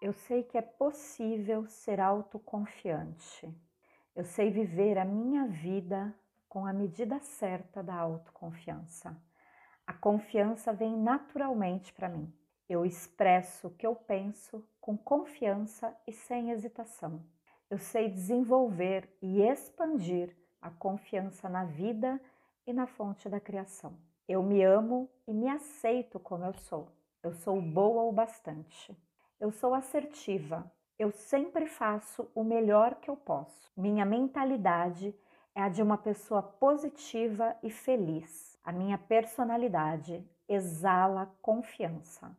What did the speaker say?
Eu sei que é possível ser autoconfiante. Eu sei viver a minha vida com a medida certa da autoconfiança. A confiança vem naturalmente para mim. Eu expresso o que eu penso com confiança e sem hesitação. Eu sei desenvolver e expandir a confiança na vida e na fonte da criação. Eu me amo e me aceito como eu sou. Eu sou boa o bastante. Eu sou assertiva. Eu sempre faço o melhor que eu posso. Minha mentalidade é a de uma pessoa positiva e feliz. A minha personalidade exala confiança.